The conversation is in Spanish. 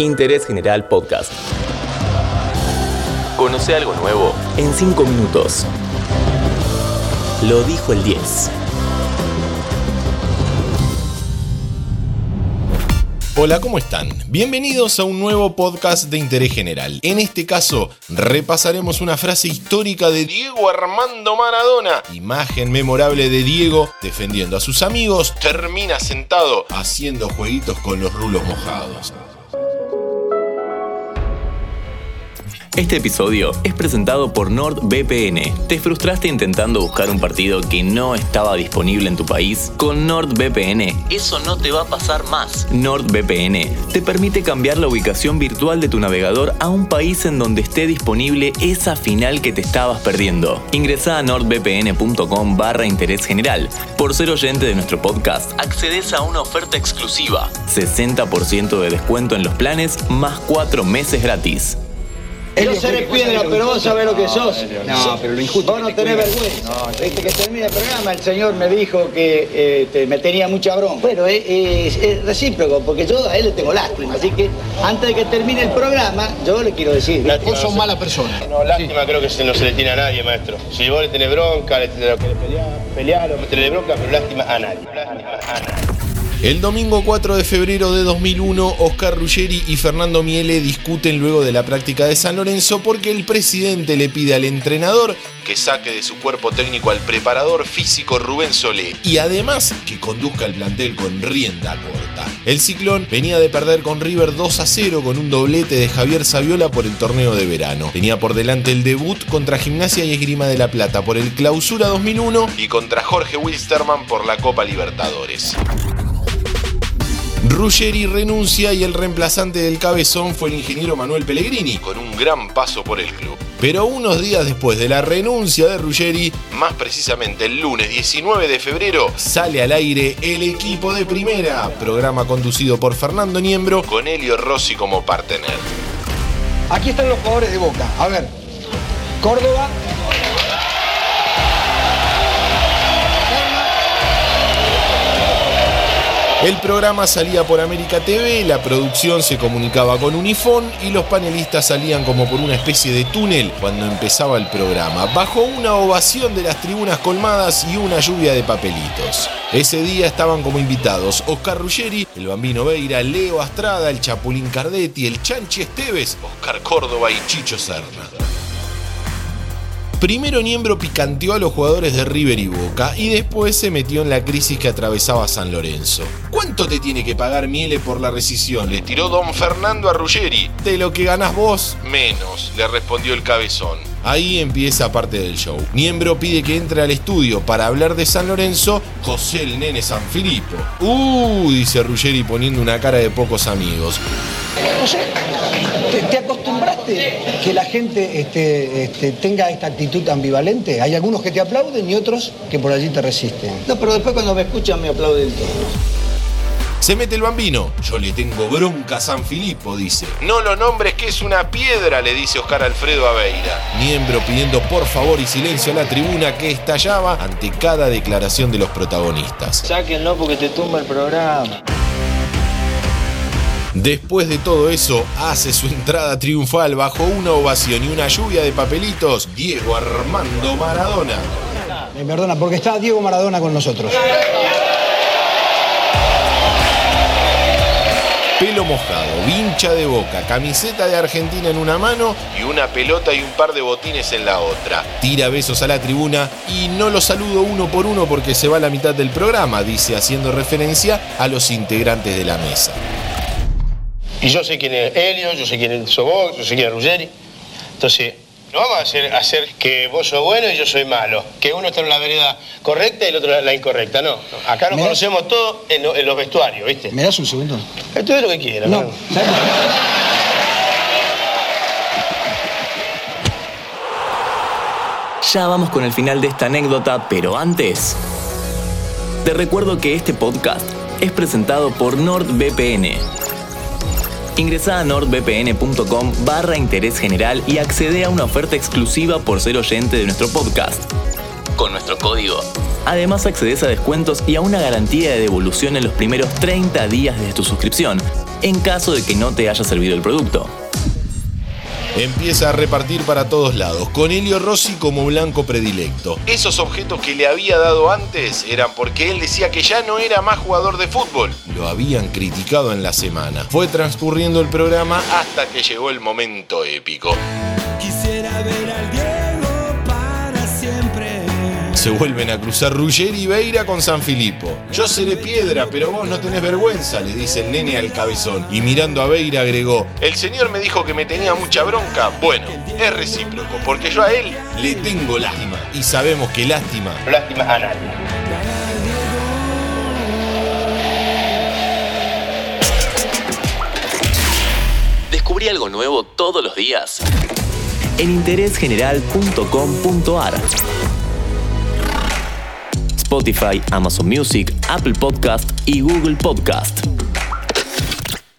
Interés General Podcast. Conoce algo nuevo en 5 minutos. Lo dijo el 10. Hola, ¿cómo están? Bienvenidos a un nuevo podcast de interés general. En este caso, repasaremos una frase histórica de Diego Armando Maradona. Imagen memorable de Diego defendiendo a sus amigos, termina sentado haciendo jueguitos con los rulos mojados. Este episodio es presentado por NordVPN. ¿Te frustraste intentando buscar un partido que no estaba disponible en tu país? Con NordVPN, eso no te va a pasar más. NordVPN te permite cambiar la ubicación virtual de tu navegador a un país en donde esté disponible esa final que te estabas perdiendo. Ingresa a nordvpn.com barra interés general. Por ser oyente de nuestro podcast, accedes a una oferta exclusiva. 60% de descuento en los planes más 4 meses gratis. Yo seré piedra, pero vos sabés lo que sos. No, pero lo injusto. Vos no tenés vergüenza. Viste que termina el programa, el señor me dijo que eh, te- me tenía mucha broma. Bueno, es, es- es recíproco, porque yo a él le tengo lástima. Así que antes de que termine el programa, yo le quiero decir. Vos sos mala persona. No, lástima creo que se- no se le tiene a nadie, maestro. Si vos le tenés bronca, le tenés que pelear, pelear o meterle bronca, pero lástima a nadie. Lástima a nadie. El domingo 4 de febrero de 2001, Oscar Ruggeri y Fernando Miele discuten luego de la práctica de San Lorenzo porque el presidente le pide al entrenador que saque de su cuerpo técnico al preparador físico Rubén Solé y además que conduzca el plantel con rienda corta. El Ciclón venía de perder con River 2 a 0 con un doblete de Javier Saviola por el torneo de verano. Tenía por delante el debut contra Gimnasia y Esgrima de la Plata por el Clausura 2001 y contra Jorge Wilstermann por la Copa Libertadores. Ruggeri renuncia y el reemplazante del cabezón fue el ingeniero Manuel Pellegrini, con un gran paso por el club. Pero unos días después de la renuncia de Ruggeri, más precisamente el lunes 19 de febrero, sale al aire El Equipo de Primera, programa conducido por Fernando Niembro, con Elio Rossi como partener. Aquí están los jugadores de Boca. A ver. Córdoba. El programa salía por América TV, la producción se comunicaba con Unifón y los panelistas salían como por una especie de túnel cuando empezaba el programa, bajo una ovación de las tribunas colmadas y una lluvia de papelitos. Ese día estaban como invitados Oscar Ruggeri, el Bambino Veira, Leo Astrada, el Chapulín Cardetti, el Chanchi Esteves, Oscar Córdoba y Chicho Serna. Primero Niembro picanteó a los jugadores de River y Boca y después se metió en la crisis que atravesaba San Lorenzo. ¿Cuánto te tiene que pagar Miele por la rescisión? Le tiró don Fernando a Ruggeri. De lo que ganas vos, menos, le respondió el cabezón. Ahí empieza parte del show. Niembro pide que entre al estudio para hablar de San Lorenzo José el Nene Sanfilippo. Uh, dice Ruggeri poniendo una cara de pocos amigos. ¿Te, te acostumbraste que la gente este, este, tenga esta actitud ambivalente? Hay algunos que te aplauden y otros que por allí te resisten. No, pero después cuando me escuchan me aplauden todos. Se mete el bambino. Yo le tengo bronca a San Filipo, dice. No lo nombres que es una piedra, le dice Oscar Alfredo Aveira. Miembro pidiendo por favor y silencio a la tribuna que estallaba ante cada declaración de los protagonistas. Sáquenlo porque te tumba el programa. Después de todo eso, hace su entrada triunfal bajo una ovación y una lluvia de papelitos, Diego Armando Maradona. Me perdona, porque está Diego Maradona con nosotros. Pelo mojado, vincha de boca, camiseta de Argentina en una mano y una pelota y un par de botines en la otra. Tira besos a la tribuna y no los saludo uno por uno porque se va la mitad del programa, dice haciendo referencia a los integrantes de la mesa. Y yo sé quién es Helio, yo sé quién es vos, yo sé quién es Ruggeri. Entonces, no vamos a hacer, hacer que vos sos bueno y yo soy malo. Que uno está en la vereda correcta y el otro en la incorrecta. No, acá nos conocemos todos en, lo- en los vestuarios, ¿viste? ¿Me das un segundo? Esto es lo que quieras. No. Ya vamos con el final de esta anécdota, pero antes... Te recuerdo que este podcast es presentado por NordVPN. Ingresa a nordvpn.com barra interés general y accede a una oferta exclusiva por ser oyente de nuestro podcast. Con nuestro código Además accedes a descuentos y a una garantía de devolución en los primeros 30 días de tu suscripción, en caso de que no te haya servido el producto empieza a repartir para todos lados, con Helio Rossi como blanco predilecto. Esos objetos que le había dado antes eran porque él decía que ya no era más jugador de fútbol. Lo habían criticado en la semana. Fue transcurriendo el programa hasta que llegó el momento épico. Se vuelven a cruzar Ruggeri y Beira con San Filippo. Yo seré piedra, pero vos no tenés vergüenza, le dice el nene al cabezón. Y mirando a Beira agregó, el señor me dijo que me tenía mucha bronca. Bueno, es recíproco, porque yo a él le tengo lástima. Y sabemos que lástima... Lástima a nadie. Descubrí algo nuevo todos los días en interésgeneral.com.ar. Spotify, Amazon Music, Apple Podcast y Google Podcast.